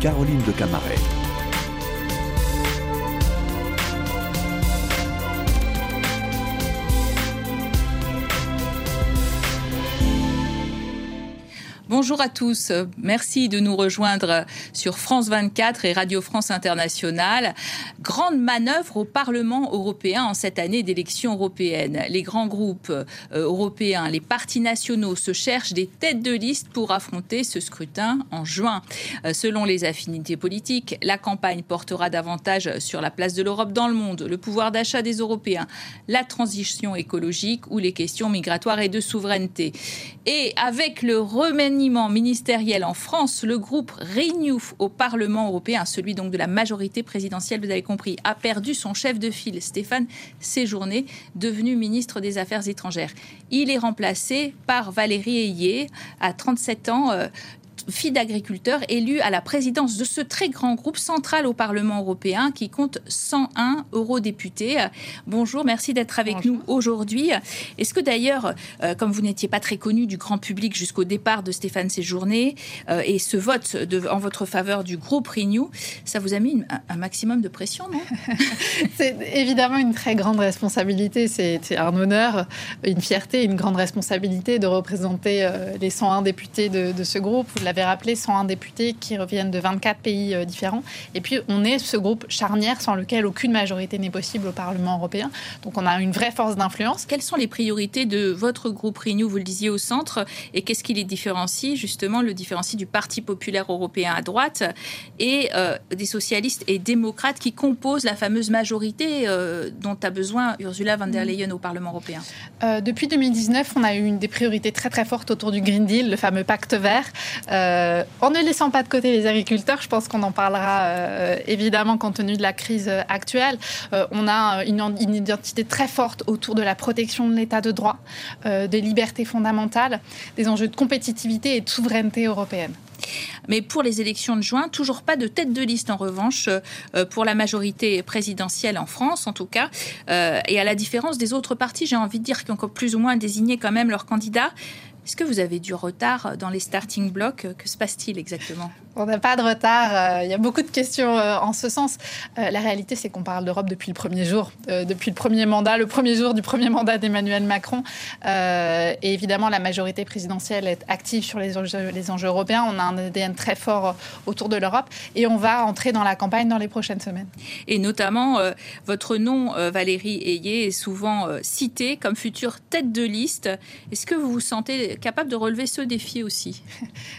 Caroline de Camaret. Bonjour à tous. Merci de nous rejoindre sur France 24 et Radio France Internationale. Grande manœuvre au Parlement européen en cette année d'élections européennes. Les grands groupes euh, européens, les partis nationaux se cherchent des têtes de liste pour affronter ce scrutin en juin. Euh, selon les affinités politiques, la campagne portera davantage sur la place de l'Europe dans le monde, le pouvoir d'achat des Européens, la transition écologique ou les questions migratoires et de souveraineté. Et avec le remaniement ministériel en France, le groupe Renew au Parlement européen, celui donc de la majorité présidentielle, vous avez compris, a perdu son chef de file, Stéphane Séjourné, devenu ministre des Affaires étrangères. Il est remplacé par Valérie Ayé, à 37 ans, euh, fille d'agriculteur élue à la présidence de ce très grand groupe central au Parlement européen qui compte 101 eurodéputés. Bonjour, merci d'être avec nous aujourd'hui. Est-ce que d'ailleurs, euh, comme vous n'étiez pas très connu du grand public jusqu'au départ de Stéphane Séjourné euh, et ce vote de, en votre faveur du groupe Renew, ça vous a mis un maximum de pression, non? C'est évidemment une très grande responsabilité. C'est un honneur, une fierté, une grande responsabilité de représenter euh, les 101 députés de, de ce groupe. Vous l'avez rappelé, 101 députés qui reviennent de 24 pays euh, différents. Et puis, on est ce groupe charnière sans lequel aucune majorité n'est possible au Parlement européen. Donc, on a une vraie force d'influence. Quelles sont les priorités de votre groupe Renew, vous le disiez, au centre Et qu'est-ce qui les différencie, justement, le différencie du Parti populaire européen à droite et euh, des socialistes et démocrates qui composent la fameuse majorité euh, dont a besoin Ursula von der mm. Leyen au Parlement européen? Depuis 2019, on a eu une des priorités très très fortes autour du Green Deal, le fameux pacte vert. Euh, en ne laissant pas de côté les agriculteurs, je pense qu'on en parlera euh, évidemment compte tenu de la crise actuelle. Euh, on a une, identité très forte autour de la protection de l'état de droit, des libertés fondamentales, des enjeux de compétitivité et de souveraineté européenne. Mais pour les élections de juin, toujours pas de tête de liste en revanche pour la majorité présidentielle en France en tout cas. et à la différence des autres partis, j'ai envie de dire qui ont plus ou moins désigné quand même leurs candidats. Est-ce que vous avez du retard dans les starting blocks? Que se passe-t-il exactement? On n'a pas de retard. Euh, il y a beaucoup de questions euh, en ce sens. Euh, la réalité, c'est qu'on parle d'Europe depuis le premier jour, depuis le premier mandat, le premier jour du premier mandat d'Emmanuel Macron. et évidemment, la majorité présidentielle est active sur les enjeux, les enjeux européens. On a un ADN très fort autour de l'Europe et on va entrer dans la campagne dans les prochaines semaines. Et notamment, votre nom, Valérie Ayé, est souvent cité comme future tête de liste. Est-ce que vous vous sentez capable de relever ce défi aussi?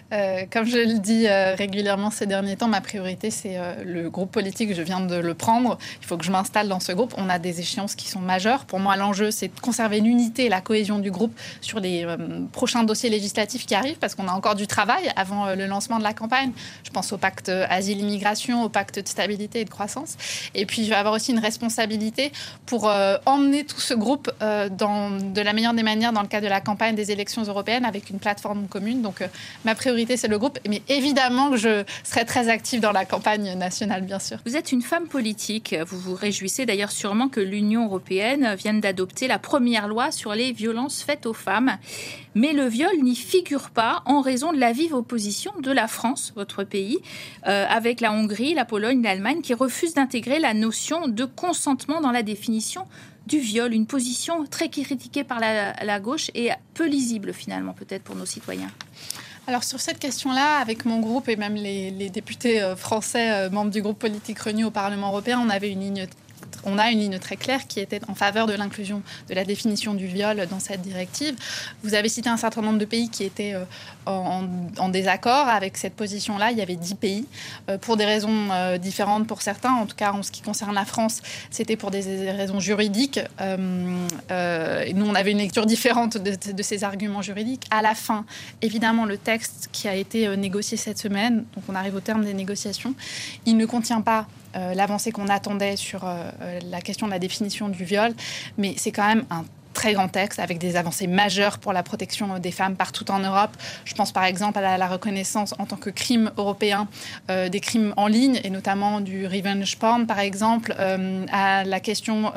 Comme je le dis régulièrement ces derniers temps, ma priorité, c'est euh, le groupe politique. Je viens de le prendre. Il faut que je m'installe dans ce groupe. On a des échéances qui sont majeures. Pour moi, l'enjeu, c'est de conserver l'unité et la cohésion du groupe sur les euh, prochains dossiers législatifs qui arrivent, parce qu'on a encore du travail avant euh, le lancement de la campagne. Je pense au pacte asile-immigration, au pacte de stabilité et de croissance. Et puis, je vais avoir aussi une responsabilité pour emmener tout ce groupe dans, de la meilleure des manières dans le cadre de la campagne des élections européennes avec une plateforme commune. Donc, ma priorité, c'est le groupe. Mais évidemment, je serai très active dans la campagne nationale, bien sûr. Vous êtes une femme politique. Vous vous réjouissez d'ailleurs sûrement que l'Union européenne vienne d'adopter la première loi sur les violences faites aux femmes. Mais le viol n'y figure pas en raison de la vive opposition de la France, votre pays, euh, avec la Hongrie, la Pologne, l'Allemagne, qui refusent d'intégrer la notion de consentement dans la définition du viol, une position très critiquée par la, la gauche et peu lisible finalement peut-être pour nos citoyens. Alors sur cette question-là, avec mon groupe et même les, députés euh, français euh, membres du groupe politique Renew au Parlement européen, on avait une ligne on a une ligne très claire qui était en faveur de l'inclusion de la définition du viol dans cette directive. Vous avez cité un certain nombre de pays qui étaient euh, en, désaccord avec cette position-là. Il y avait dix pays euh, pour des raisons euh, différentes pour certains. En tout cas, en ce qui concerne la France, c'était pour des raisons juridiques. nous, on avait une lecture différente de, de, ces arguments juridiques. À la fin, évidemment, le texte qui a été négocié cette semaine, donc on arrive au terme des négociations, il ne contient pas l'avancée qu'on attendait sur euh, la question de la définition du viol, mais c'est quand même un très grand texte avec des avancées majeures pour la protection des femmes partout en Europe. Je pense par exemple à la, reconnaissance en tant que crime européen des crimes en ligne et notamment du revenge porn par exemple, à la question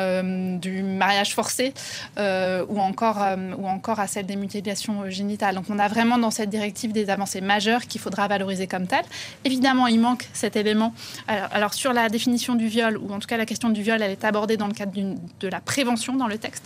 du mariage forcé ou, encore, ou encore à celle des mutilations génitales. Donc on a vraiment dans cette directive des avancées majeures qu'il faudra valoriser comme telles. Évidemment, il manque cet élément. Alors, sur la définition du viol, ou en tout cas la question du viol, elle est abordée dans le cadre de la prévention dans le texte.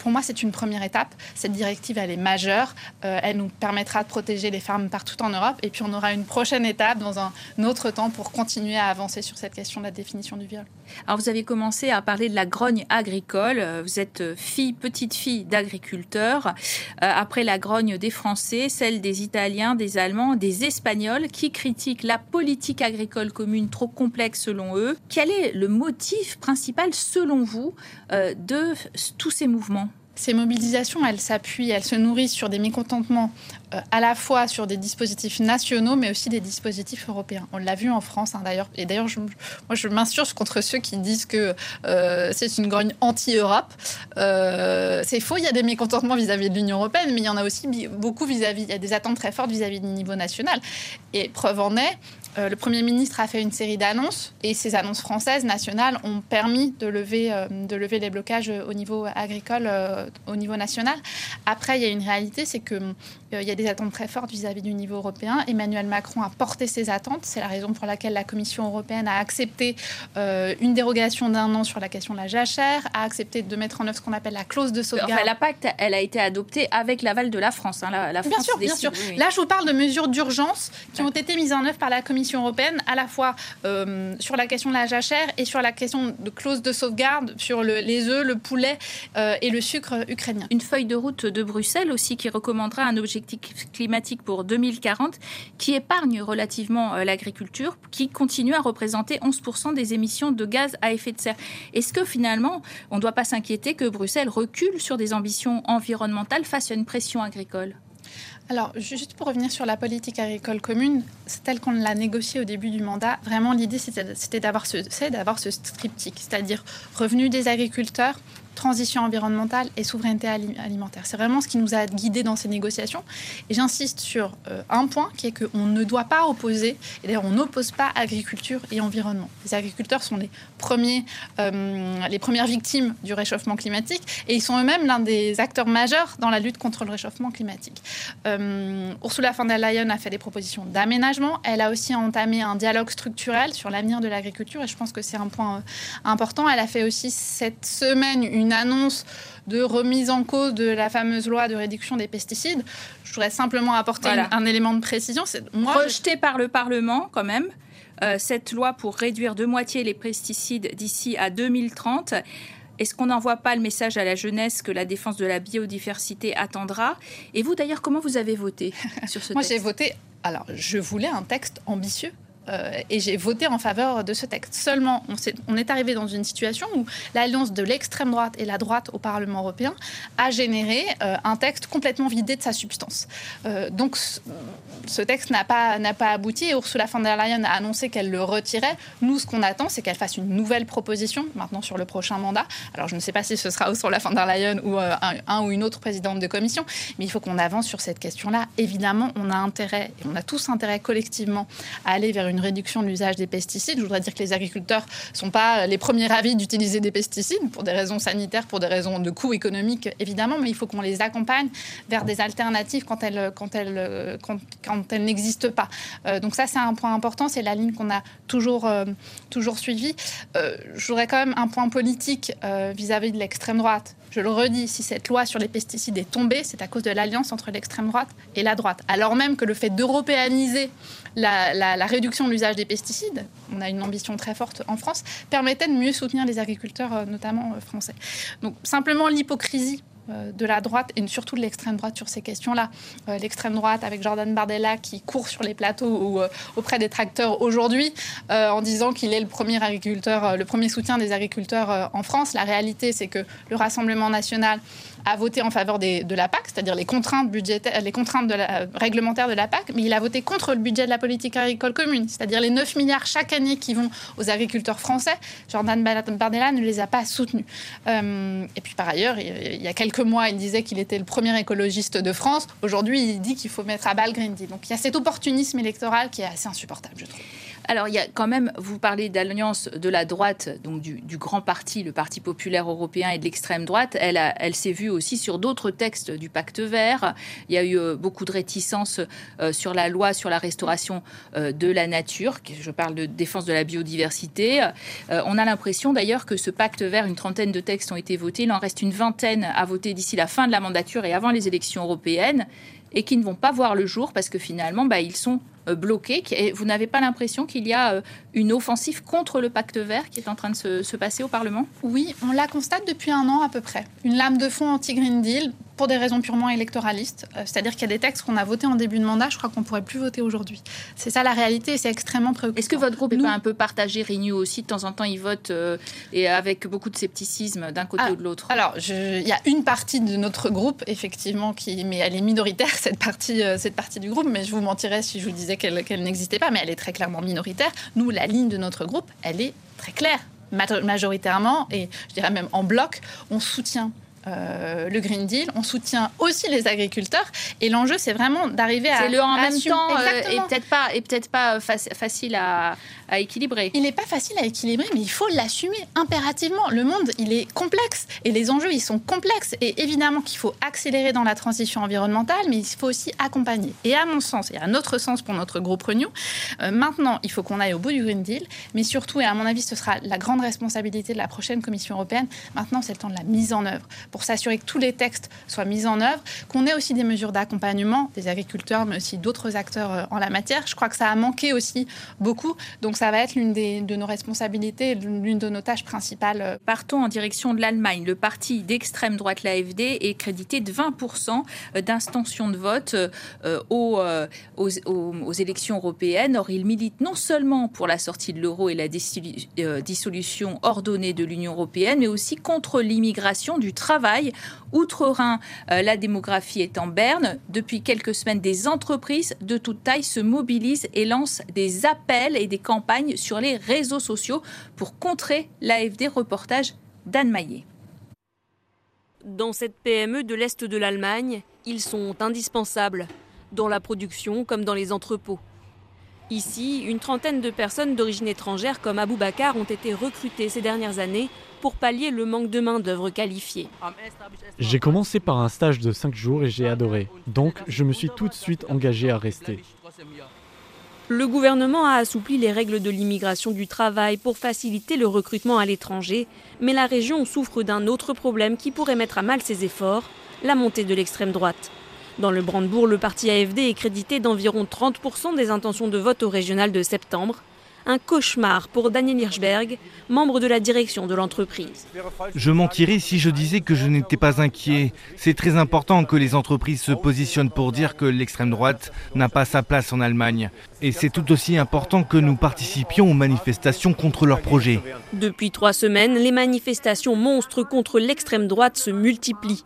Pour moi, c'est une première étape. Cette directive, elle est majeure. Euh, elle nous permettra de protéger les femmes partout en Europe. Et puis, on aura une prochaine étape dans un autre temps pour continuer à avancer sur cette question de la définition du viol. Alors, vous avez commencé à parler de la grogne agricole. Vous êtes fille, petite fille d'agriculteur. Euh, après la grogne des Français, celle des Italiens, des Allemands, des Espagnols qui critiquent la politique agricole commune trop complexe selon eux. Quel est le motif principal selon vous euh, de tous ces mouvements? Ces mobilisations, elles s'appuient, elles se nourrissent sur des mécontentements euh, à la fois sur des dispositifs nationaux, mais aussi des dispositifs européens. On l'a vu en France, hein, d'ailleurs. Et d'ailleurs, moi, je m'insurge contre ceux qui disent que euh, c'est une grogne anti-Europe. Euh, c'est faux, il y a des mécontentements vis-à-vis de l'Union européenne, mais il y en a aussi beaucoup vis-à-vis, il y a des attentes très fortes vis-à-vis du niveau national. Et preuve en est, le Premier ministre a fait une série d'annonces et ces annonces françaises, nationales, ont permis de lever, de lever les blocages au niveau agricole, au niveau national. Après, il y a une réalité, c'est qu'il y a des attentes très fortes vis-à-vis du niveau européen. Emmanuel Macron a porté ses attentes. C'est la raison pour laquelle la Commission européenne a accepté euh, une dérogation d'un an sur la question de la jachère, a accepté de mettre en œuvre ce qu'on appelle la clause de sauvegarde. Enfin, la pacte, elle a été adoptée avec l'aval de la France. Hein. La, bien sûr, bien sûr. Là, je vous parle de mesures d'urgence qui ont été mises en œuvre par la Commission européenne, à la fois euh, sur la question de la jachère et sur la question de clause de sauvegarde sur les œufs, le poulet euh, et le sucre ukrainien. Une feuille de route de Bruxelles aussi qui recommandera un objectif climatique pour 2040 qui épargne relativement euh, l'agriculture, qui continue à représenter 11% des émissions de gaz à effet de serre. Est-ce que finalement, on ne doit pas s'inquiéter que Bruxelles recule sur des ambitions environnementales face à une pression agricole? Alors, juste pour revenir sur la politique agricole commune, telle qu'on l'a négociée au début du mandat, vraiment l'idée c'était d'avoir ce, ce c'est-à-dire revenu des agriculteurs, transition environnementale et souveraineté alimentaire. C'est vraiment ce qui nous a guidés dans ces négociations. Et j'insiste sur euh, un point qui est qu'on ne doit pas opposer, et d'ailleurs on n'oppose pas agriculture et environnement. Les agriculteurs sont les, premiers, euh, premières victimes du réchauffement climatique et ils sont eux-mêmes l'un des acteurs majeurs dans la lutte contre le réchauffement climatique. Euh, Ursula von der Leyen a fait des propositions d'aménagement. Elle a aussi entamé un dialogue structurel sur l'avenir de l'agriculture et je pense que c'est un point important. Elle a fait aussi cette semaine une annonce de remise en cause de la fameuse loi de réduction des pesticides. Je voudrais simplement apporter un, élément de précision. Moi rejeté par le Parlement quand même. Euh, cette loi pour réduire de moitié les pesticides d'ici à 2030. Est-ce qu'on n'envoie pas le message à la jeunesse que la défense de la biodiversité attendra? Et vous, d'ailleurs, comment vous avez voté sur ce texte Moi, j'ai voté. Alors, je voulais un texte ambitieux et j'ai voté en faveur de ce texte. Seulement, on, est, arrivé dans une situation où l'alliance de l'extrême droite et la droite au Parlement européen a généré euh, un texte complètement vidé de sa substance. Euh, donc, ce texte n'a pas, n'a pas abouti Ursula von der Leyen a annoncé qu'elle le retirait. Nous, ce qu'on attend, c'est qu'elle fasse une nouvelle proposition maintenant sur le prochain mandat. Alors, je ne sais pas si ce sera Ursula von der Leyen ou un, ou une autre présidente de commission, mais il faut qu'on avance sur cette question-là. Évidemment, on a intérêt, on a tous intérêt collectivement à aller vers une réduction de l'usage des pesticides. Je voudrais dire que les agriculteurs ne sont pas les premiers ravis d'utiliser des pesticides pour des raisons sanitaires, pour des raisons de coûts économiques, évidemment, mais il faut qu'on les accompagne vers des alternatives quand elles, quand elles, quand, elles n'existent pas. Euh, donc ça, c'est un point important, c'est la ligne qu'on a toujours, euh, toujours suivie. Euh, je voudrais quand même un point politique vis-à-vis -vis de l'extrême droite. Je le redis, si cette loi sur les pesticides est tombée, c'est à cause de l'alliance entre l'extrême droite et la droite. Alors même que le fait d'européaniser la, réduction de l'usage des pesticides, on a une ambition très forte en France, permettait de mieux soutenir les agriculteurs, euh, notamment euh, français. Donc simplement l'hypocrisie euh, de la droite et surtout de l'extrême droite sur ces questions-là. L'extrême droite avec Jordan Bardella qui court sur les plateaux ou auprès des tracteurs aujourd'hui en disant qu'il est le premier agriculteur, le premier soutien des agriculteurs en France. La réalité, c'est que le Rassemblement national a voté en faveur de la PAC, c'est-à-dire les contraintes budgétaires, les contraintes réglementaires de la PAC, mais il a voté contre le budget de la politique agricole commune, c'est-à-dire les 9 milliards chaque année qui vont aux agriculteurs français. Jordan Bardella ne les a pas soutenus. Euh, et puis par ailleurs, il y a quelques mois, il disait qu'il était le premier écologiste de France. Aujourd'hui, il dit qu'il faut mettre à bas le Green Deal. Donc il y a cet opportunisme électoral qui est assez insupportable, je trouve. Alors, il y a quand même, vous parlez d'alliance de la droite, donc du, grand parti, le Parti populaire européen et de l'extrême droite. Elle, s'est vue aussi sur d'autres textes du pacte vert. Il y a eu euh, beaucoup de réticences euh, sur la loi sur la restauration euh, de la nature. Je parle de défense de la biodiversité. on a l'impression d'ailleurs que ce pacte vert, une trentaine de textes ont été votés. Il en reste une vingtaine à voter d'ici la fin de la mandature et avant les élections européennes et qui ne vont pas voir le jour parce que finalement, bah, ils sont euh, bloqués. Et vous n'avez pas l'impression qu'il y a euh, une offensive contre le pacte vert qui est en train de se passer au Parlement? Oui, on la constate depuis un an à peu près. Une lame de fond anti-Green Deal pour des raisons purement électoralistes. Euh, c'est-à-dire qu'il y a des textes qu'on a votés en début de mandat, je crois qu'on ne pourrait plus voter aujourd'hui. C'est ça la réalité et c'est extrêmement préoccupant. Est-ce que votre groupe n'est pas un peu partagé Renew aussi? De temps en temps, ils votent euh, et avec beaucoup de scepticisme d'un côté ah, ou de l'autre Alors, il y a une partie de notre groupe, effectivement, qui, mais elle est minoritaire, cette partie, euh, cette partie du groupe, mais je vous mentirais si je vous disais qu'elle n'existait pas, mais elle est très clairement minoritaire. Nous, la ligne de notre groupe, elle est très claire majoritairement, et je dirais même en bloc, on soutient euh, le Green Deal, on soutient aussi les agriculteurs. Et l'enjeu, c'est vraiment d'arriver à. C'est le en même temps euh, et peut-être pas, et peut-être pas facile à, équilibrer. Il n'est pas facile à équilibrer, mais il faut l'assumer impérativement. Le monde, il est complexe et les enjeux, ils sont complexes. Et évidemment qu'il faut accélérer dans la transition environnementale, mais il faut aussi accompagner. Et à mon sens, et à notre sens pour notre groupe Renew, euh, maintenant, il faut qu'on aille au bout du Green Deal, mais surtout, et à mon avis, ce sera la grande responsabilité de la prochaine Commission européenne. Maintenant, c'est le temps de la mise en œuvre pour s'assurer que tous les textes soient mis en œuvre, qu'on ait aussi des mesures d'accompagnement des agriculteurs, mais aussi d'autres acteurs euh, en la matière. Je crois que ça a manqué aussi beaucoup, donc ça va être l'une de nos responsabilités, l'une de nos tâches principales. Euh. Partons en direction de l'Allemagne. Le parti d'extrême droite, l'AFD, est crédité de 20% d'intention de vote euh, aux, aux, élections européennes. Or, il milite non seulement pour la sortie de l'euro et la dissolution ordonnée de l'Union européenne, mais aussi contre l'immigration du travail Outre-Rhin, euh, la démographie est en berne. Depuis quelques semaines, des entreprises de toute taille se mobilisent et lancent des appels et des campagnes sur les réseaux sociaux pour contrer l'AFD. Reportage d'Anne Maillet. Dans cette PME de l'Est de l'Allemagne, ils sont indispensables, dans la production comme dans les entrepôts. Ici, une trentaine de personnes d'origine étrangère comme Abou Bakar ont été recrutées ces dernières années pour pallier le manque de main-d'œuvre qualifiée. J'ai commencé par un stage de 5 jours et j'ai adoré. Donc, je me suis tout de suite engagé à rester. Le gouvernement a assoupli les règles de l'immigration du travail pour faciliter le recrutement à l'étranger, mais la région souffre d'un autre problème qui pourrait mettre à mal ses efforts, la montée de l'extrême droite. Dans le Brandebourg, le parti AFD est crédité d'environ 30% des intentions de vote au régional de septembre. Un cauchemar pour Daniel Hirschberg, membre de la direction de l'entreprise. Je mentirais si je disais que je n'étais pas inquiet. C'est très important que les entreprises se positionnent pour dire que l'extrême droite n'a pas sa place en Allemagne. Et c'est tout aussi important que nous participions aux manifestations contre leurs projets. Depuis trois semaines, les manifestations monstres contre l'extrême droite se multiplient.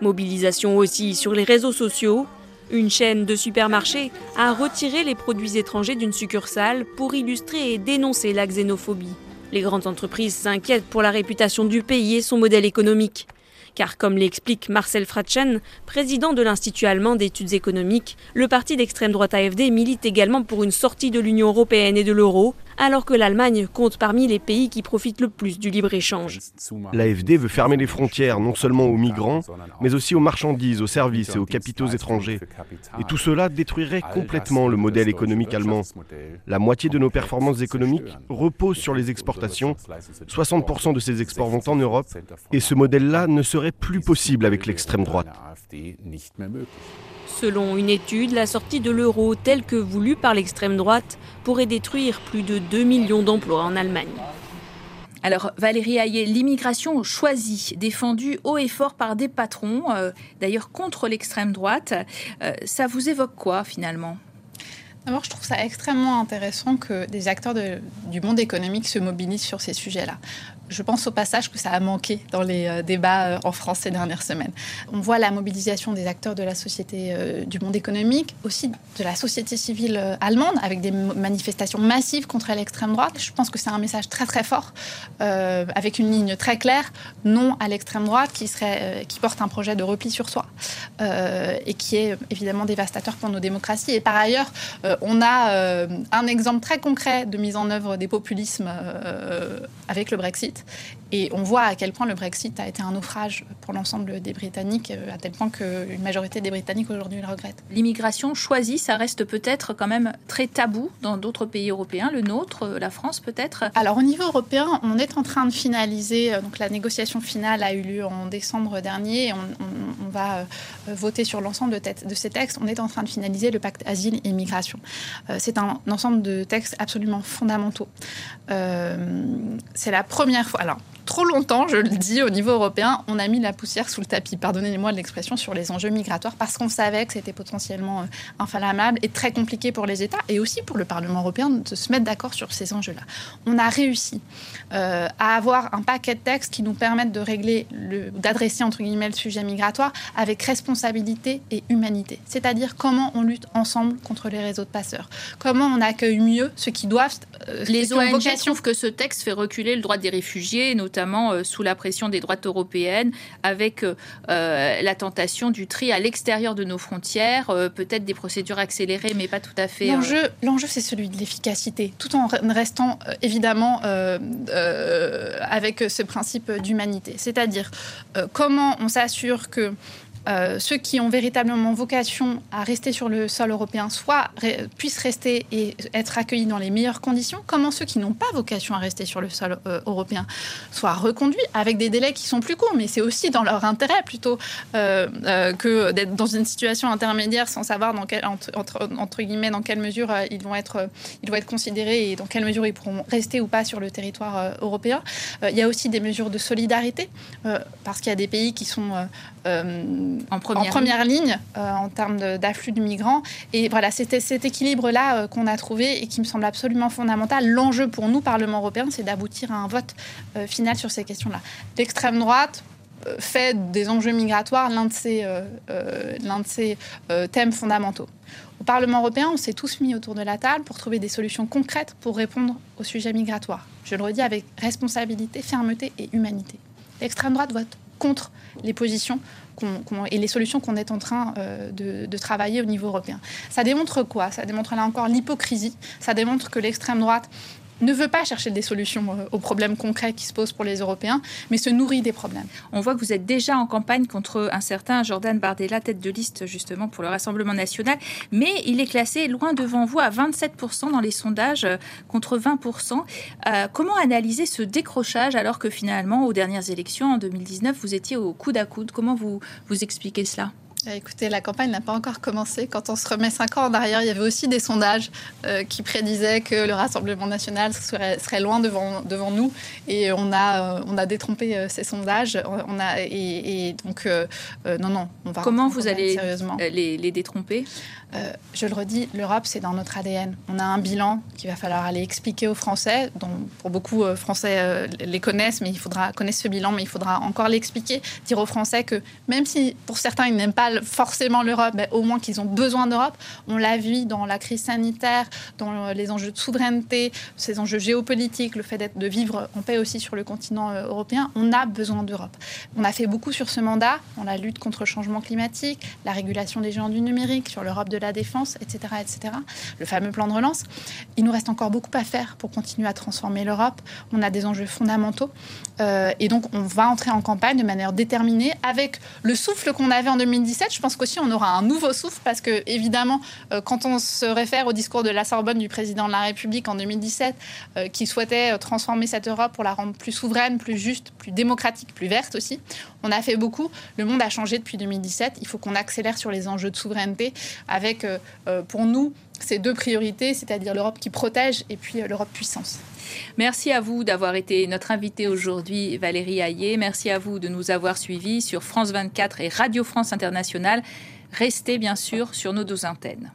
Mobilisation aussi sur les réseaux sociaux. Une chaîne de supermarchés a retiré les produits étrangers d'une succursale pour illustrer et dénoncer la xénophobie. Les grandes entreprises s'inquiètent pour la réputation du pays et son modèle économique. Car comme l'explique Marcel Fratchen, président de l'Institut allemand d'études économiques, le parti d'extrême droite AFD milite également pour une sortie de l'Union européenne et de l'euro, alors que l'Allemagne compte parmi les pays qui profitent le plus du libre-échange. L'AFD veut fermer les frontières non seulement aux migrants, mais aussi aux marchandises, aux services et aux capitaux étrangers. Et tout cela détruirait complètement le modèle économique allemand. La moitié de nos performances économiques reposent sur les exportations. 60% de ces exports vont en Europe. Et ce modèle-là ne serait plus possible avec l'extrême droite. Selon une étude, la sortie de l'euro telle que voulue par l'extrême droite pourrait détruire plus de 2 millions d'emplois en Allemagne. Alors Valérie Hayet, l'immigration choisie, défendue haut et fort par des patrons, euh, d'ailleurs contre l'extrême droite, euh, ça vous évoque quoi finalement? D'abord, je trouve ça extrêmement intéressant que des acteurs du monde économique se mobilisent sur ces sujets-là. Je pense au passage que ça a manqué dans les euh, débats euh, en France ces dernières semaines. On voit la mobilisation des acteurs de la société euh, du monde économique, aussi de la société civile allemande, avec des manifestations massives contre l'extrême droite. Je pense que c'est un message très très fort, avec une ligne très claire, non à l'extrême droite, qui, serait, qui porte un projet de repli sur soi, et qui est évidemment dévastateur pour nos démocraties. Et par ailleurs, on a un exemple très concret de mise en œuvre des populismes avec le Brexit. Et on voit à quel point le Brexit a été un naufrage pour l'ensemble des Britanniques, euh, à tel point qu'une majorité des Britanniques aujourd'hui le regrettent. L'immigration choisie, ça reste peut-être quand même très tabou dans d'autres pays européens, le nôtre, euh, la France peut-être? Alors au niveau européen, on est en train de finaliser, euh, donc la négociation finale a eu lieu en décembre dernier, on, va voter sur l'ensemble de, de, ces textes, on est en train de finaliser le pacte asile et migration. C'est un ensemble de textes absolument fondamentaux. C'est la première alors trop longtemps, je le dis, au niveau européen, on a mis la poussière sous le tapis, pardonnez-moi l'expression, sur les enjeux migratoires, parce qu'on savait que c'était potentiellement euh, inflammable et très compliqué pour les États et aussi pour le Parlement européen de se mettre d'accord sur ces enjeux-là. On a réussi euh, à avoir un paquet de textes qui nous permettent de régler, d'adresser entre guillemets le sujet migratoire avec responsabilité et humanité. C'est-à-dire comment on lutte ensemble contre les réseaux de passeurs, comment on accueille mieux ceux qui doivent. Euh, les ONG trouvent que ce texte fait reculer le droit des réfugiés, notamment euh, sous la pression des droites européennes, avec euh, la tentation du tri à l'extérieur de nos frontières, peut-être des procédures accélérées, mais pas tout à fait. L'enjeu, l'enjeu c'est celui de l'efficacité, tout en restant évidemment avec ce principe d'humanité. C'est-à-dire comment on s'assure que euh, ceux qui ont véritablement vocation à rester sur le sol européen soit puissent rester et être accueillis dans les meilleures conditions, comment ceux qui n'ont pas vocation à rester sur le sol euh, européen soient reconduits avec des délais qui sont plus courts, mais c'est aussi dans leur intérêt plutôt euh, que d'être dans une situation intermédiaire sans savoir dans entre, guillemets dans quelle mesure ils vont être ils vont être considérés et dans quelle mesure ils pourront rester ou pas sur le territoire européen. il y a aussi des mesures de solidarité parce qu'il y a des pays qui sont en première, ligne, euh, en termes d'afflux de, migrants. Et voilà, c'était cet équilibre-là euh, qu'on a trouvé et qui me semble absolument fondamental. L'enjeu pour nous, Parlement européen, c'est d'aboutir à un vote euh, final sur ces questions-là. L'extrême droite fait des enjeux migratoires l'un de ses, l'un de ses thèmes fondamentaux. Au Parlement européen, on s'est tous mis autour de la table pour trouver des solutions concrètes pour répondre au sujet migratoire. Je le redis avec responsabilité, fermeté et humanité. L'extrême droite vote contre les positions et les solutions qu'on est en train euh, de, travailler au niveau européen. Ça démontre quoi? Ça démontre là encore l'hypocrisie. Ça démontre que l'extrême droite ne veut pas chercher des solutions euh, aux problèmes concrets qui se posent pour les Européens, mais se nourrit des problèmes. On voit que vous êtes déjà en campagne contre un certain Jordan Bardella, tête de liste justement pour le Rassemblement national, mais il est classé loin devant vous à 27% dans les sondages euh, contre 20%. Euh, comment analyser ce décrochage alors que finalement, aux dernières élections en 2019, vous étiez au coude à coude? Comment vous, vous expliquez cela? Écoutez, la campagne n'a pas encore commencé. Quand on se remet cinq ans en arrière, il y avait aussi des sondages euh, qui prédisaient que le Rassemblement national serait, serait, loin devant, devant nous. Et on a, euh, on a détrompé euh, ces sondages. On a, et, donc, non, non, on va Comment vous allez les, les détromper? Je le redis, l'Europe, c'est dans notre ADN. On a un bilan qu'il va falloir aller expliquer aux Français, dont pour beaucoup Français les connaissent, mais il faudra connaître ce bilan, mais il faudra encore l'expliquer, dire aux Français que même si pour certains ils n'aiment pas forcément l'Europe, mais au moins qu'ils ont besoin d'Europe. On l'a vu dans la crise sanitaire, dans les enjeux de souveraineté, ces enjeux géopolitiques, le fait de vivre en paix aussi sur le continent euh, européen. On a besoin d'Europe. On a fait beaucoup sur ce mandat, dans la lutte contre le changement climatique, la régulation des géants du numérique, sur l'Europe de la défense, etc., etc. Le fameux plan de relance. Il nous reste encore beaucoup à faire pour continuer à transformer l'Europe. On a des enjeux fondamentaux. Euh, et donc, on va entrer en campagne de manière déterminée avec le souffle qu'on avait en 2017 je pense qu'aussi on aura un nouveau souffle parce que, évidemment, euh, quand on se réfère au discours de la Sorbonne du président de la République en 2017, euh, qui souhaitait euh, transformer cette Europe pour la rendre plus souveraine, plus juste, plus démocratique, plus verte aussi, on a fait beaucoup. Le monde a changé depuis 2017. Il faut qu'on accélère sur les enjeux de souveraineté avec, pour nous, ces deux priorités, c'est-à-dire l'Europe qui protège et puis l'Europe puissance. Merci à vous d'avoir été notre invité aujourd'hui, Valérie Hayé. Merci à vous de nous avoir suivis sur France 24 et Radio France Internationale. Restez bien sûr sur nos deux antennes.